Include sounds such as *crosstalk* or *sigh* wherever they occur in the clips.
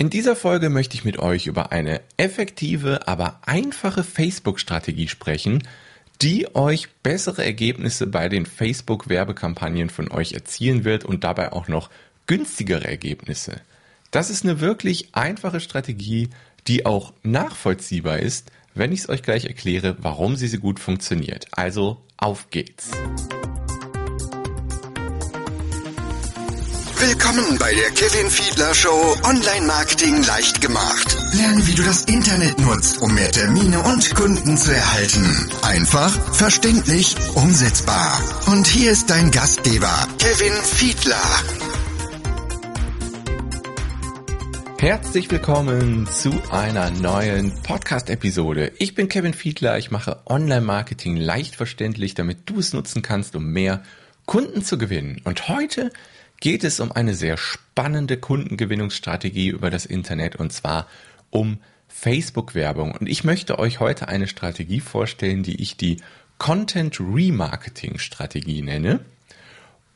In dieser Folge möchte ich mit euch über eine effektive, aber einfache Facebook-Strategie sprechen, die euch bessere Ergebnisse bei den Facebook-Werbekampagnen von euch erzielen wird und dabei auch noch günstigere Ergebnisse. Das ist eine wirklich einfache Strategie, die auch nachvollziehbar ist, wenn ich es euch gleich erkläre, warum sie so gut funktioniert. Also auf geht's. Willkommen bei der Kevin Fiedler Show Online Marketing leicht gemacht. Lerne, wie du das Internet nutzt, um mehr Termine und Kunden zu erhalten. Einfach, verständlich, umsetzbar. Und hier ist dein Gastgeber, Kevin Fiedler. Herzlich willkommen zu einer neuen Podcast-Episode. Ich bin Kevin Fiedler, ich mache Online-Marketing leicht verständlich, damit du es nutzen kannst, um mehr Kunden zu gewinnen. Und heute geht es um eine sehr spannende Kundengewinnungsstrategie über das Internet und zwar um Facebook-Werbung. Und ich möchte euch heute eine Strategie vorstellen, die ich die Content Remarketing Strategie nenne.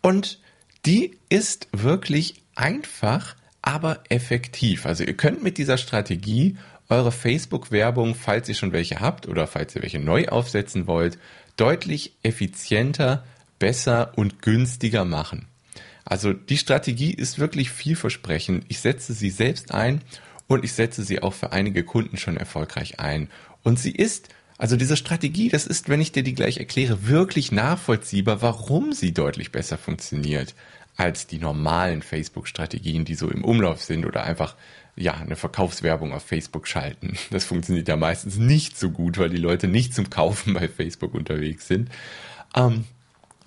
Und die ist wirklich einfach, aber effektiv. Also ihr könnt mit dieser Strategie eure Facebook-Werbung, falls ihr schon welche habt oder falls ihr welche neu aufsetzen wollt, deutlich effizienter, besser und günstiger machen. Also die Strategie ist wirklich vielversprechend. Ich setze sie selbst ein und ich setze sie auch für einige Kunden schon erfolgreich ein. Und sie ist, also diese Strategie, das ist, wenn ich dir die gleich erkläre, wirklich nachvollziehbar, warum sie deutlich besser funktioniert als die normalen Facebook-Strategien, die so im Umlauf sind oder einfach ja, eine Verkaufswerbung auf Facebook schalten. Das funktioniert ja meistens nicht so gut, weil die Leute nicht zum Kaufen bei Facebook unterwegs sind. Ähm,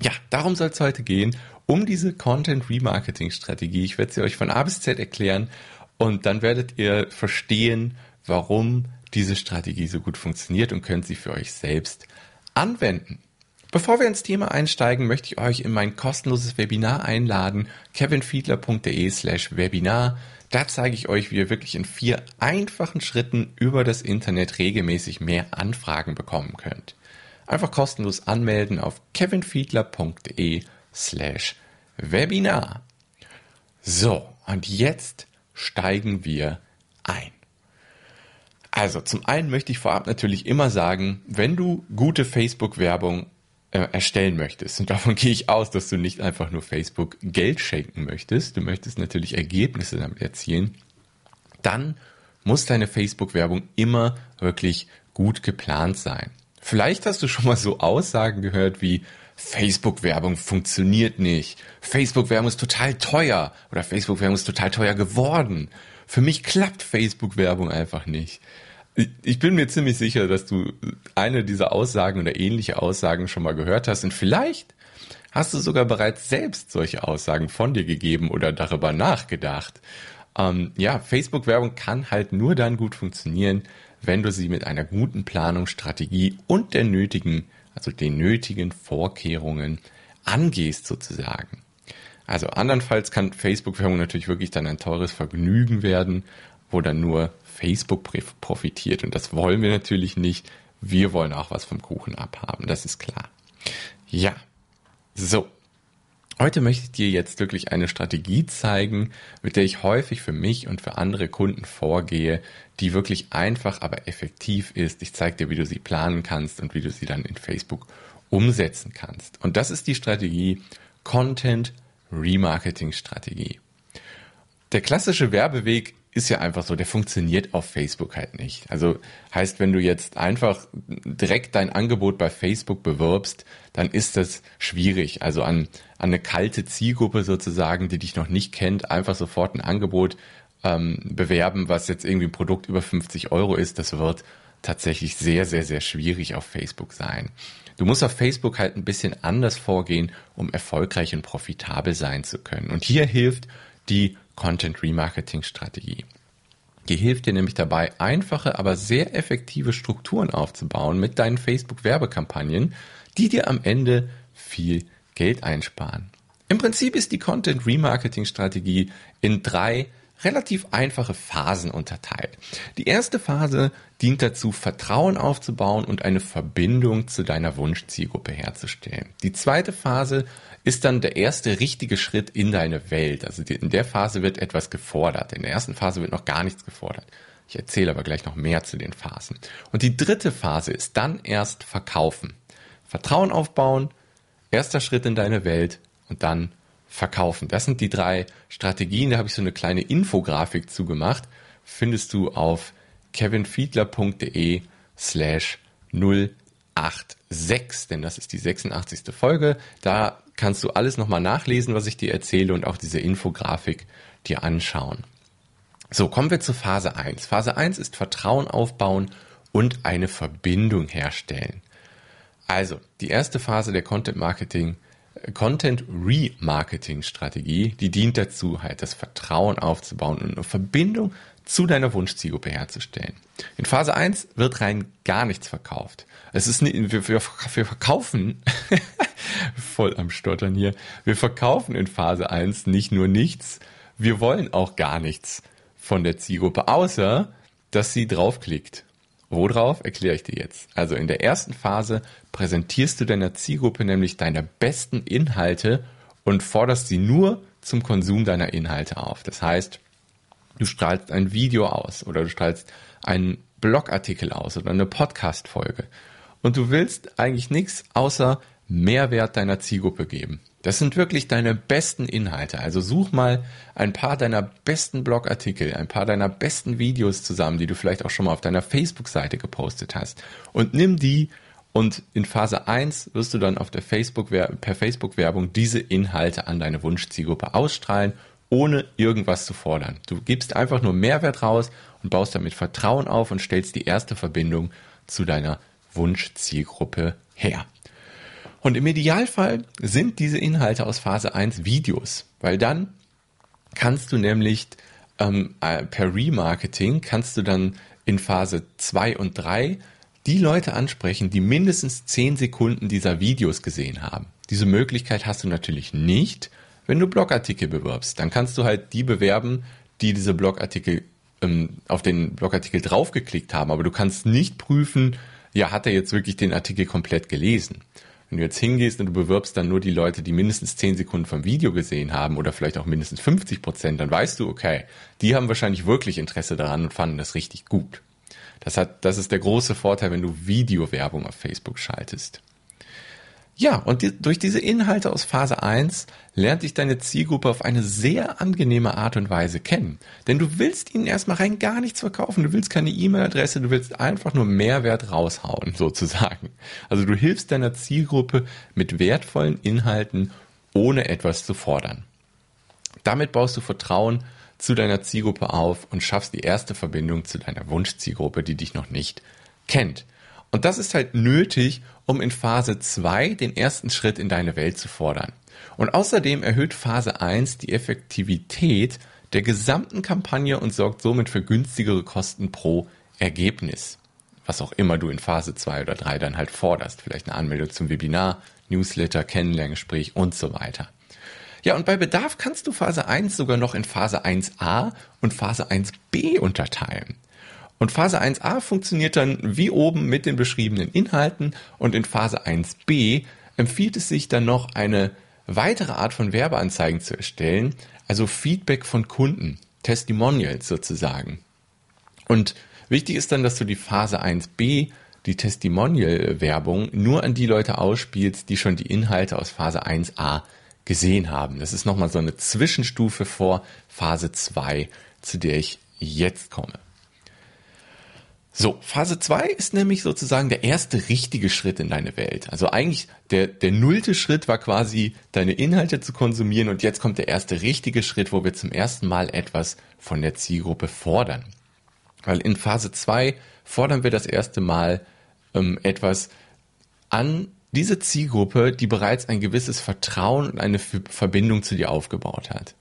ja, darum soll es heute gehen um diese Content Remarketing Strategie. Ich werde sie euch von A bis Z erklären und dann werdet ihr verstehen, warum diese Strategie so gut funktioniert und könnt sie für euch selbst anwenden. Bevor wir ins Thema einsteigen, möchte ich euch in mein kostenloses Webinar einladen, kevinfiedler.de slash Webinar. Da zeige ich euch, wie ihr wirklich in vier einfachen Schritten über das Internet regelmäßig mehr Anfragen bekommen könnt. Einfach kostenlos anmelden auf kevinfiedler.de slash Webinar. So, und jetzt steigen wir ein. Also, zum einen möchte ich vorab natürlich immer sagen, wenn du gute Facebook-Werbung äh, erstellen möchtest, und davon *laughs* gehe ich aus, dass du nicht einfach nur Facebook Geld schenken möchtest, du möchtest natürlich Ergebnisse damit erzielen, dann muss deine Facebook-Werbung immer wirklich gut geplant sein. Vielleicht hast du schon mal so Aussagen gehört wie, Facebook-Werbung funktioniert nicht. Facebook-Werbung ist total teuer oder Facebook-Werbung ist total teuer geworden. Für mich klappt Facebook-Werbung einfach nicht. Ich bin mir ziemlich sicher, dass du eine dieser Aussagen oder ähnliche Aussagen schon mal gehört hast und vielleicht hast du sogar bereits selbst solche Aussagen von dir gegeben oder darüber nachgedacht. Ähm, ja, Facebook-Werbung kann halt nur dann gut funktionieren, wenn du sie mit einer guten Planung, Strategie und der nötigen also den nötigen Vorkehrungen angehst sozusagen. Also andernfalls kann Facebook-Werbung natürlich wirklich dann ein teures Vergnügen werden, wo dann nur Facebook profitiert. Und das wollen wir natürlich nicht. Wir wollen auch was vom Kuchen abhaben, das ist klar. Ja, so. Heute möchte ich dir jetzt wirklich eine Strategie zeigen, mit der ich häufig für mich und für andere Kunden vorgehe, die wirklich einfach, aber effektiv ist. Ich zeige dir, wie du sie planen kannst und wie du sie dann in Facebook umsetzen kannst. Und das ist die Strategie Content Remarketing Strategie. Der klassische Werbeweg ist ja einfach so, der funktioniert auf Facebook halt nicht. Also heißt, wenn du jetzt einfach direkt dein Angebot bei Facebook bewirbst, dann ist das schwierig. Also an, an eine kalte Zielgruppe sozusagen, die dich noch nicht kennt, einfach sofort ein Angebot ähm, bewerben, was jetzt irgendwie ein Produkt über 50 Euro ist, das wird tatsächlich sehr, sehr, sehr schwierig auf Facebook sein. Du musst auf Facebook halt ein bisschen anders vorgehen, um erfolgreich und profitabel sein zu können. Und hier hilft die Content Remarketing Strategie. Die hilft dir nämlich dabei, einfache, aber sehr effektive Strukturen aufzubauen mit deinen Facebook-Werbekampagnen, die dir am Ende viel Geld einsparen. Im Prinzip ist die Content Remarketing Strategie in drei relativ einfache Phasen unterteilt. Die erste Phase dient dazu, Vertrauen aufzubauen und eine Verbindung zu deiner Wunschzielgruppe herzustellen. Die zweite Phase ist dann der erste richtige Schritt in deine Welt. Also in der Phase wird etwas gefordert. In der ersten Phase wird noch gar nichts gefordert. Ich erzähle aber gleich noch mehr zu den Phasen. Und die dritte Phase ist dann erst verkaufen. Vertrauen aufbauen, erster Schritt in deine Welt und dann verkaufen. Das sind die drei Strategien. Da habe ich so eine kleine Infografik zugemacht. Findest du auf kevinfiedler.de slash 086, denn das ist die 86. Folge. Da kannst du alles nochmal nachlesen, was ich dir erzähle und auch diese Infografik dir anschauen. So, kommen wir zu Phase 1. Phase 1 ist Vertrauen aufbauen und eine Verbindung herstellen. Also, die erste Phase der Content Marketing, Content Remarketing Strategie, die dient dazu, halt das Vertrauen aufzubauen und eine Verbindung zu deiner Wunschzielgruppe herzustellen. In Phase 1 wird rein gar nichts verkauft. Es ist nicht, wir, wir, wir verkaufen, *laughs* voll am Stottern hier, wir verkaufen in Phase 1 nicht nur nichts, wir wollen auch gar nichts von der Zielgruppe, außer dass sie draufklickt. Worauf erkläre ich dir jetzt. Also in der ersten Phase präsentierst du deiner Zielgruppe nämlich deine besten Inhalte und forderst sie nur zum Konsum deiner Inhalte auf. Das heißt, du strahlst ein Video aus oder du strahlst einen Blogartikel aus oder eine Podcast-Folge. Und du willst eigentlich nichts außer Mehrwert deiner Zielgruppe geben. Das sind wirklich deine besten Inhalte. Also such mal ein paar deiner besten Blogartikel, ein paar deiner besten Videos zusammen, die du vielleicht auch schon mal auf deiner Facebook-Seite gepostet hast. Und nimm die und in Phase 1 wirst du dann auf der Facebook per Facebook-Werbung diese Inhalte an deine Wunschzielgruppe ausstrahlen ohne irgendwas zu fordern. Du gibst einfach nur Mehrwert raus und baust damit Vertrauen auf und stellst die erste Verbindung zu deiner Wunschzielgruppe her. Und im Idealfall sind diese Inhalte aus Phase 1 Videos, weil dann kannst du nämlich ähm, äh, per Remarketing kannst du dann in Phase 2 und 3 die Leute ansprechen, die mindestens 10 Sekunden dieser Videos gesehen haben. Diese Möglichkeit hast du natürlich nicht, wenn du Blogartikel bewirbst, dann kannst du halt die bewerben, die diese Blogartikel ähm, auf den Blogartikel draufgeklickt haben, aber du kannst nicht prüfen, ja, hat er jetzt wirklich den Artikel komplett gelesen? Wenn du jetzt hingehst und du bewirbst dann nur die Leute, die mindestens 10 Sekunden vom Video gesehen haben oder vielleicht auch mindestens 50 Prozent, dann weißt du, okay, die haben wahrscheinlich wirklich Interesse daran und fanden das richtig gut. Das hat, das ist der große Vorteil, wenn du Videowerbung auf Facebook schaltest. Ja, und die, durch diese Inhalte aus Phase 1 lernt dich deine Zielgruppe auf eine sehr angenehme Art und Weise kennen. Denn du willst ihnen erstmal rein gar nichts verkaufen. Du willst keine E-Mail-Adresse, du willst einfach nur Mehrwert raushauen, *laughs* sozusagen. Also du hilfst deiner Zielgruppe mit wertvollen Inhalten, ohne etwas zu fordern. Damit baust du Vertrauen zu deiner Zielgruppe auf und schaffst die erste Verbindung zu deiner Wunschzielgruppe, die dich noch nicht kennt. Und das ist halt nötig, um in Phase 2 den ersten Schritt in deine Welt zu fordern. Und außerdem erhöht Phase 1 die Effektivität der gesamten Kampagne und sorgt somit für günstigere Kosten pro Ergebnis. Was auch immer du in Phase 2 oder 3 dann halt forderst. Vielleicht eine Anmeldung zum Webinar, Newsletter, Kennenlerngespräch und so weiter. Ja, und bei Bedarf kannst du Phase 1 sogar noch in Phase 1a und Phase 1b unterteilen. Und Phase 1a funktioniert dann wie oben mit den beschriebenen Inhalten und in Phase 1b empfiehlt es sich dann noch eine weitere Art von Werbeanzeigen zu erstellen, also Feedback von Kunden, Testimonials sozusagen. Und wichtig ist dann, dass du die Phase 1b, die Testimonial-Werbung, nur an die Leute ausspielst, die schon die Inhalte aus Phase 1a gesehen haben. Das ist nochmal so eine Zwischenstufe vor Phase 2, zu der ich jetzt komme. So, Phase 2 ist nämlich sozusagen der erste richtige Schritt in deine Welt. Also eigentlich der, der nullte Schritt war quasi, deine Inhalte zu konsumieren und jetzt kommt der erste richtige Schritt, wo wir zum ersten Mal etwas von der Zielgruppe fordern. Weil in Phase 2 fordern wir das erste Mal ähm, etwas an diese Zielgruppe, die bereits ein gewisses Vertrauen und eine Verbindung zu dir aufgebaut hat.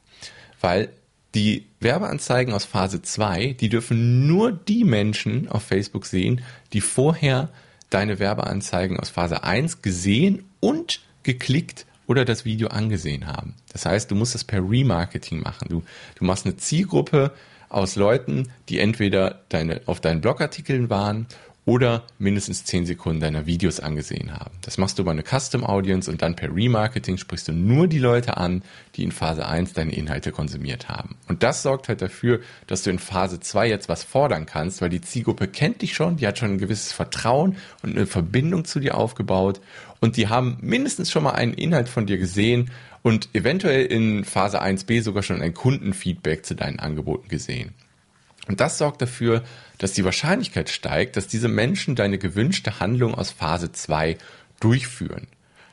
Weil die Werbeanzeigen aus Phase 2, die dürfen nur die Menschen auf Facebook sehen, die vorher deine Werbeanzeigen aus Phase 1 gesehen und geklickt oder das Video angesehen haben. Das heißt, du musst das per Remarketing machen. Du, du machst eine Zielgruppe aus Leuten, die entweder deine, auf deinen Blogartikeln waren oder mindestens 10 Sekunden deiner Videos angesehen haben. Das machst du über eine Custom Audience und dann per Remarketing sprichst du nur die Leute an, die in Phase 1 deine Inhalte konsumiert haben. Und das sorgt halt dafür, dass du in Phase 2 jetzt was fordern kannst, weil die Zielgruppe kennt dich schon, die hat schon ein gewisses Vertrauen und eine Verbindung zu dir aufgebaut und die haben mindestens schon mal einen Inhalt von dir gesehen und eventuell in Phase 1b sogar schon ein Kundenfeedback zu deinen Angeboten gesehen. Und das sorgt dafür, dass die Wahrscheinlichkeit steigt, dass diese Menschen deine gewünschte Handlung aus Phase 2 durchführen.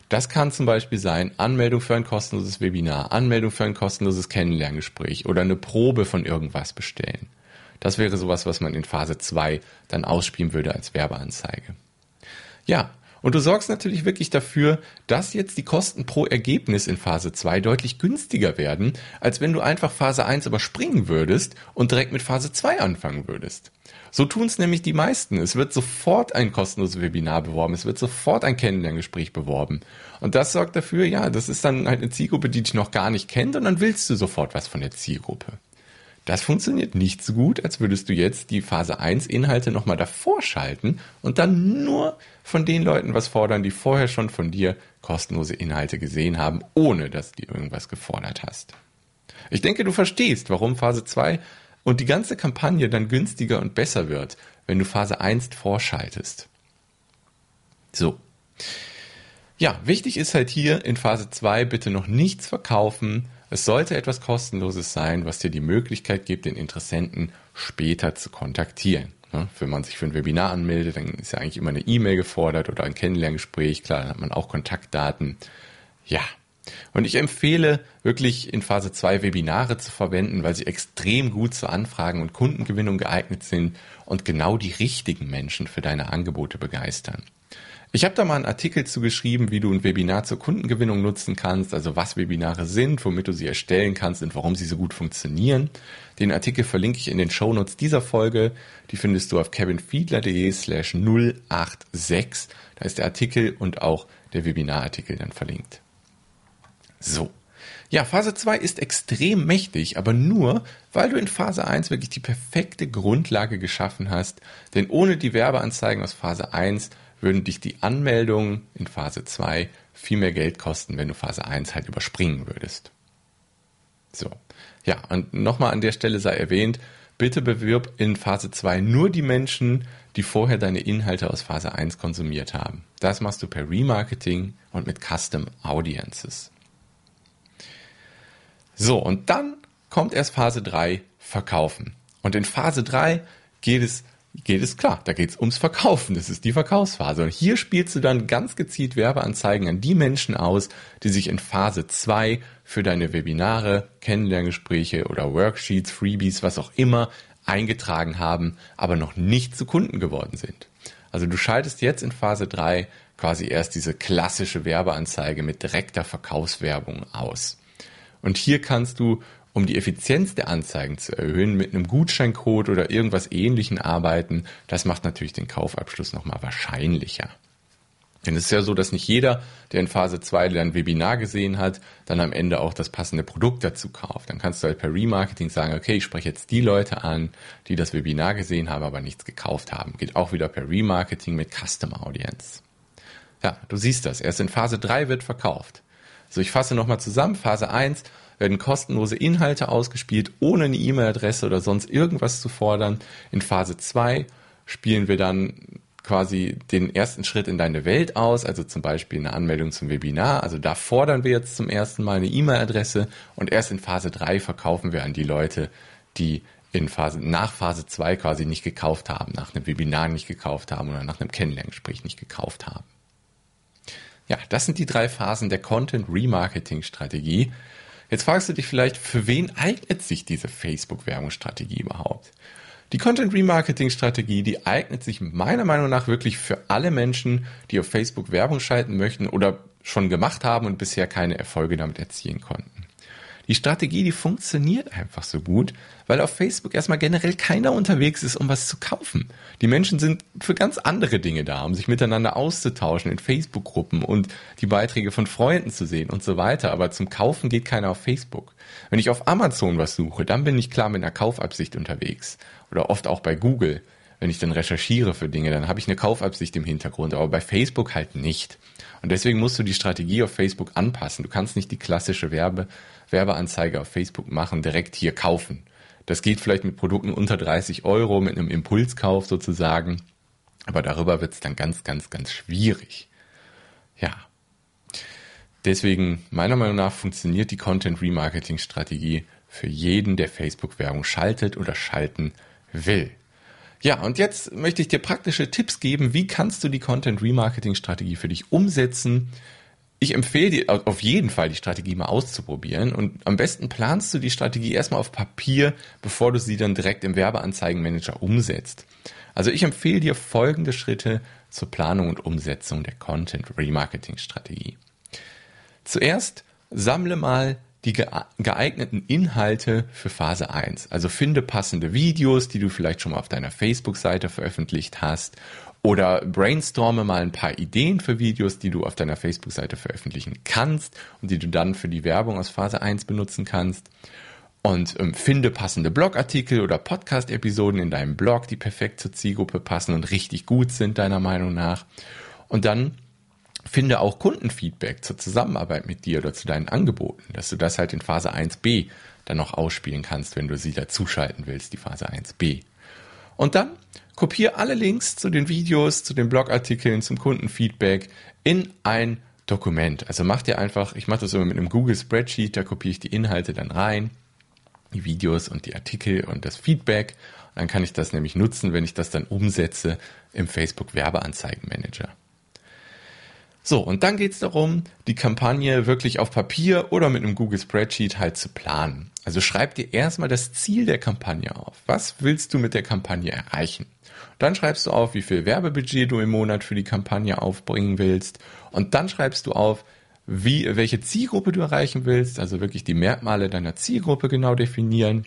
Das kann zum Beispiel sein Anmeldung für ein kostenloses Webinar, Anmeldung für ein kostenloses Kennenlerngespräch oder eine Probe von irgendwas bestellen. Das wäre sowas, was man in Phase 2 dann ausspielen würde als Werbeanzeige. Ja, und du sorgst natürlich wirklich dafür, dass jetzt die Kosten pro Ergebnis in Phase 2 deutlich günstiger werden, als wenn du einfach Phase 1 überspringen würdest und direkt mit Phase 2 anfangen würdest. So tun es nämlich die meisten. Es wird sofort ein kostenloses Webinar beworben, es wird sofort ein Kennenlerngespräch beworben. Und das sorgt dafür, ja, das ist dann halt eine Zielgruppe, die dich noch gar nicht kennt und dann willst du sofort was von der Zielgruppe. Das funktioniert nicht so gut, als würdest du jetzt die Phase 1 Inhalte nochmal davor schalten und dann nur von den Leuten was fordern, die vorher schon von dir kostenlose Inhalte gesehen haben, ohne dass du irgendwas gefordert hast. Ich denke, du verstehst, warum Phase 2 und die ganze Kampagne dann günstiger und besser wird, wenn du Phase 1 vorschaltest. So. Ja, wichtig ist halt hier in Phase 2 bitte noch nichts verkaufen, es sollte etwas Kostenloses sein, was dir die Möglichkeit gibt, den Interessenten später zu kontaktieren. wenn man sich für ein Webinar anmeldet, dann ist ja eigentlich immer eine E-Mail gefordert oder ein Kennenlerngespräch. Klar, dann hat man auch Kontaktdaten. Ja. Und ich empfehle wirklich in Phase 2 Webinare zu verwenden, weil sie extrem gut zur Anfragen- und Kundengewinnung geeignet sind und genau die richtigen Menschen für deine Angebote begeistern. Ich habe da mal einen Artikel zu geschrieben, wie du ein Webinar zur Kundengewinnung nutzen kannst, also was Webinare sind, womit du sie erstellen kannst und warum sie so gut funktionieren. Den Artikel verlinke ich in den Shownotes dieser Folge. Die findest du auf kevinfiedler.de slash 086. Da ist der Artikel und auch der Webinarartikel dann verlinkt. So. Ja, Phase 2 ist extrem mächtig, aber nur, weil du in Phase 1 wirklich die perfekte Grundlage geschaffen hast. Denn ohne die Werbeanzeigen aus Phase 1 würden dich die Anmeldungen in Phase 2 viel mehr Geld kosten, wenn du Phase 1 halt überspringen würdest. So. Ja, und nochmal an der Stelle sei erwähnt, bitte bewirb in Phase 2 nur die Menschen, die vorher deine Inhalte aus Phase 1 konsumiert haben. Das machst du per Remarketing und mit Custom Audiences. So, und dann kommt erst Phase 3, Verkaufen. Und in Phase 3 geht es geht es klar, da geht es ums Verkaufen. Das ist die Verkaufsphase. Und hier spielst du dann ganz gezielt Werbeanzeigen an die Menschen aus, die sich in Phase 2 für deine Webinare, Kennenlerngespräche oder Worksheets, Freebies, was auch immer eingetragen haben, aber noch nicht zu Kunden geworden sind. Also du schaltest jetzt in Phase 3 quasi erst diese klassische Werbeanzeige mit direkter Verkaufswerbung aus. Und hier kannst du um die Effizienz der Anzeigen zu erhöhen, mit einem Gutscheincode oder irgendwas ähnlichen arbeiten. Das macht natürlich den Kaufabschluss nochmal wahrscheinlicher. Denn es ist ja so, dass nicht jeder, der in Phase 2 ein Webinar gesehen hat, dann am Ende auch das passende Produkt dazu kauft. Dann kannst du halt per Remarketing sagen, okay, ich spreche jetzt die Leute an, die das Webinar gesehen haben, aber nichts gekauft haben. Geht auch wieder per Remarketing mit Custom Audience. Ja, du siehst das. Erst in Phase 3 wird verkauft. So, ich fasse nochmal zusammen. Phase 1 werden kostenlose Inhalte ausgespielt, ohne eine E-Mail-Adresse oder sonst irgendwas zu fordern. In Phase 2 spielen wir dann quasi den ersten Schritt in deine Welt aus, also zum Beispiel eine Anmeldung zum Webinar. Also da fordern wir jetzt zum ersten Mal eine E-Mail-Adresse und erst in Phase 3 verkaufen wir an die Leute, die in Phase, nach Phase 2 quasi nicht gekauft haben, nach einem Webinar nicht gekauft haben oder nach einem Kennenlerngespräch nicht gekauft haben. Ja, das sind die drei Phasen der Content Remarketing Strategie. Jetzt fragst du dich vielleicht, für wen eignet sich diese Facebook-Werbungsstrategie überhaupt? Die Content Remarketing Strategie, die eignet sich meiner Meinung nach wirklich für alle Menschen, die auf Facebook Werbung schalten möchten oder schon gemacht haben und bisher keine Erfolge damit erzielen konnten. Die Strategie, die funktioniert einfach so gut, weil auf Facebook erstmal generell keiner unterwegs ist, um was zu kaufen. Die Menschen sind für ganz andere Dinge da, um sich miteinander auszutauschen in Facebook-Gruppen und die Beiträge von Freunden zu sehen und so weiter. Aber zum Kaufen geht keiner auf Facebook. Wenn ich auf Amazon was suche, dann bin ich klar mit einer Kaufabsicht unterwegs. Oder oft auch bei Google. Wenn ich dann recherchiere für Dinge, dann habe ich eine Kaufabsicht im Hintergrund, aber bei Facebook halt nicht. Und deswegen musst du die Strategie auf Facebook anpassen. Du kannst nicht die klassische Werbe, Werbeanzeige auf Facebook machen, direkt hier kaufen. Das geht vielleicht mit Produkten unter 30 Euro, mit einem Impulskauf sozusagen. Aber darüber wird es dann ganz, ganz, ganz schwierig. Ja. Deswegen, meiner Meinung nach, funktioniert die Content Remarketing Strategie für jeden, der Facebook-Werbung schaltet oder schalten will. Ja, und jetzt möchte ich dir praktische Tipps geben, wie kannst du die Content Remarketing Strategie für dich umsetzen. Ich empfehle dir auf jeden Fall, die Strategie mal auszuprobieren und am besten planst du die Strategie erstmal auf Papier, bevor du sie dann direkt im Werbeanzeigenmanager umsetzt. Also ich empfehle dir folgende Schritte zur Planung und Umsetzung der Content Remarketing Strategie. Zuerst sammle mal die geeigneten Inhalte für Phase 1. Also finde passende Videos, die du vielleicht schon mal auf deiner Facebook-Seite veröffentlicht hast oder brainstorme mal ein paar Ideen für Videos, die du auf deiner Facebook-Seite veröffentlichen kannst und die du dann für die Werbung aus Phase 1 benutzen kannst. Und ähm, finde passende Blogartikel oder Podcast-Episoden in deinem Blog, die perfekt zur Zielgruppe passen und richtig gut sind, deiner Meinung nach. Und dann finde auch Kundenfeedback zur Zusammenarbeit mit dir oder zu deinen Angeboten, dass du das halt in Phase 1b dann noch ausspielen kannst, wenn du sie dazuschalten willst, die Phase 1b. Und dann kopiere alle Links zu den Videos, zu den Blogartikeln, zum Kundenfeedback in ein Dokument. Also mach dir einfach, ich mache das immer mit einem Google Spreadsheet, da kopiere ich die Inhalte dann rein, die Videos und die Artikel und das Feedback. Dann kann ich das nämlich nutzen, wenn ich das dann umsetze im Facebook Werbeanzeigenmanager. So, und dann geht es darum, die Kampagne wirklich auf Papier oder mit einem Google Spreadsheet halt zu planen. Also schreib dir erstmal das Ziel der Kampagne auf. Was willst du mit der Kampagne erreichen? Dann schreibst du auf, wie viel Werbebudget du im Monat für die Kampagne aufbringen willst. Und dann schreibst du auf, wie, welche Zielgruppe du erreichen willst, also wirklich die Merkmale deiner Zielgruppe genau definieren.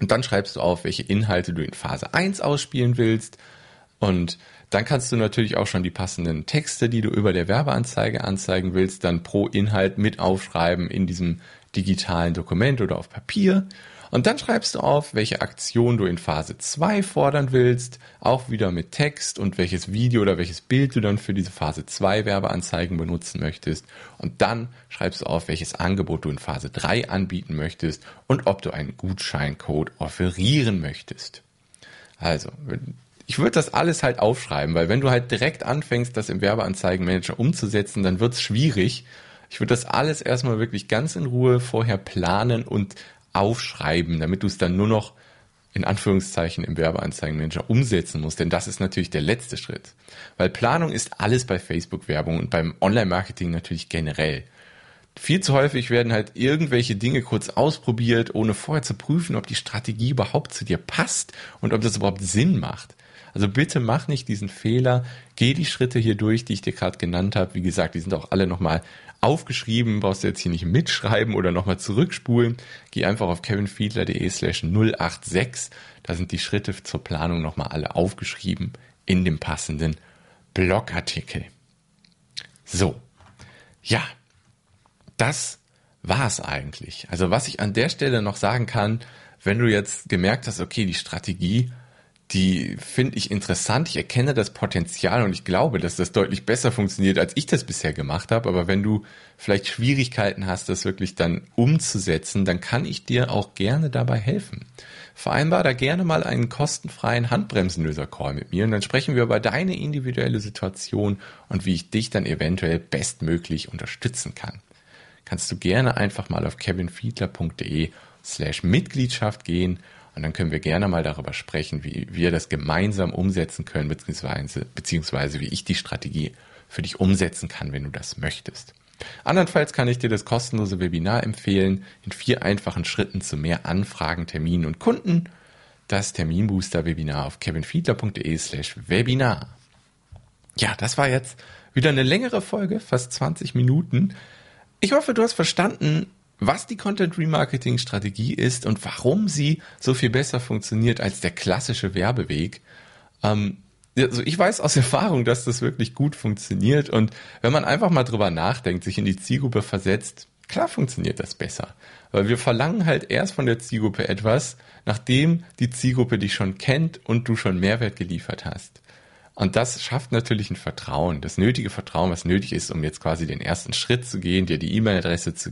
Und dann schreibst du auf, welche Inhalte du in Phase 1 ausspielen willst. Und dann kannst du natürlich auch schon die passenden Texte, die du über der Werbeanzeige anzeigen willst, dann pro Inhalt mit aufschreiben in diesem digitalen Dokument oder auf Papier. Und dann schreibst du auf, welche Aktion du in Phase 2 fordern willst, auch wieder mit Text und welches Video oder welches Bild du dann für diese Phase 2 Werbeanzeigen benutzen möchtest. Und dann schreibst du auf, welches Angebot du in Phase 3 anbieten möchtest und ob du einen Gutscheincode offerieren möchtest. Also, ich würde das alles halt aufschreiben, weil wenn du halt direkt anfängst, das im Werbeanzeigenmanager umzusetzen, dann wird es schwierig. Ich würde das alles erstmal wirklich ganz in Ruhe vorher planen und aufschreiben, damit du es dann nur noch in Anführungszeichen im Werbeanzeigenmanager umsetzen musst, denn das ist natürlich der letzte Schritt. Weil Planung ist alles bei Facebook-Werbung und beim Online-Marketing natürlich generell. Viel zu häufig werden halt irgendwelche Dinge kurz ausprobiert, ohne vorher zu prüfen, ob die Strategie überhaupt zu dir passt und ob das überhaupt Sinn macht. Also bitte mach nicht diesen Fehler, geh die Schritte hier durch, die ich dir gerade genannt habe. Wie gesagt, die sind auch alle nochmal aufgeschrieben, brauchst du jetzt hier nicht mitschreiben oder nochmal zurückspulen. Geh einfach auf kevinfiedler.de slash 086. Da sind die Schritte zur Planung nochmal alle aufgeschrieben in dem passenden Blogartikel. So, ja, das war's eigentlich. Also was ich an der Stelle noch sagen kann, wenn du jetzt gemerkt hast, okay, die Strategie die finde ich interessant. Ich erkenne das Potenzial und ich glaube, dass das deutlich besser funktioniert, als ich das bisher gemacht habe. Aber wenn du vielleicht Schwierigkeiten hast, das wirklich dann umzusetzen, dann kann ich dir auch gerne dabei helfen. Vereinbar da gerne mal einen kostenfreien Handbremsenlöser-Call mit mir und dann sprechen wir über deine individuelle Situation und wie ich dich dann eventuell bestmöglich unterstützen kann. Kannst du gerne einfach mal auf kevinfiedler.de slash Mitgliedschaft gehen und dann können wir gerne mal darüber sprechen, wie wir das gemeinsam umsetzen können, beziehungsweise, beziehungsweise wie ich die Strategie für dich umsetzen kann, wenn du das möchtest. Andernfalls kann ich dir das kostenlose Webinar empfehlen, in vier einfachen Schritten zu mehr Anfragen, Terminen und Kunden. Das Terminbooster-Webinar auf kevinfiedler.de slash Webinar. Ja, das war jetzt wieder eine längere Folge, fast 20 Minuten. Ich hoffe, du hast verstanden, was die Content Remarketing Strategie ist und warum sie so viel besser funktioniert als der klassische Werbeweg. Ähm, also ich weiß aus *laughs* Erfahrung, dass das wirklich gut funktioniert und wenn man einfach mal drüber nachdenkt, sich in die Zielgruppe versetzt, klar funktioniert das besser. Weil wir verlangen halt erst von der Zielgruppe etwas, nachdem die Zielgruppe dich schon kennt und du schon Mehrwert geliefert hast. Und das schafft natürlich ein Vertrauen, das nötige Vertrauen, was nötig ist, um jetzt quasi den ersten Schritt zu gehen, dir die E-Mail-Adresse zu,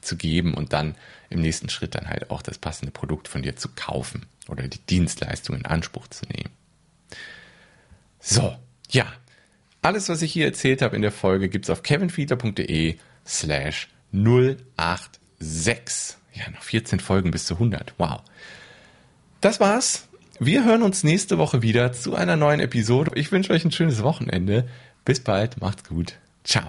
zu geben und dann im nächsten Schritt dann halt auch das passende Produkt von dir zu kaufen oder die Dienstleistung in Anspruch zu nehmen. So, ja. Alles, was ich hier erzählt habe in der Folge, gibt's auf kevinfiedler.de slash 086. Ja, noch 14 Folgen bis zu 100. Wow. Das war's. Wir hören uns nächste Woche wieder zu einer neuen Episode. Ich wünsche euch ein schönes Wochenende. Bis bald, macht's gut. Ciao.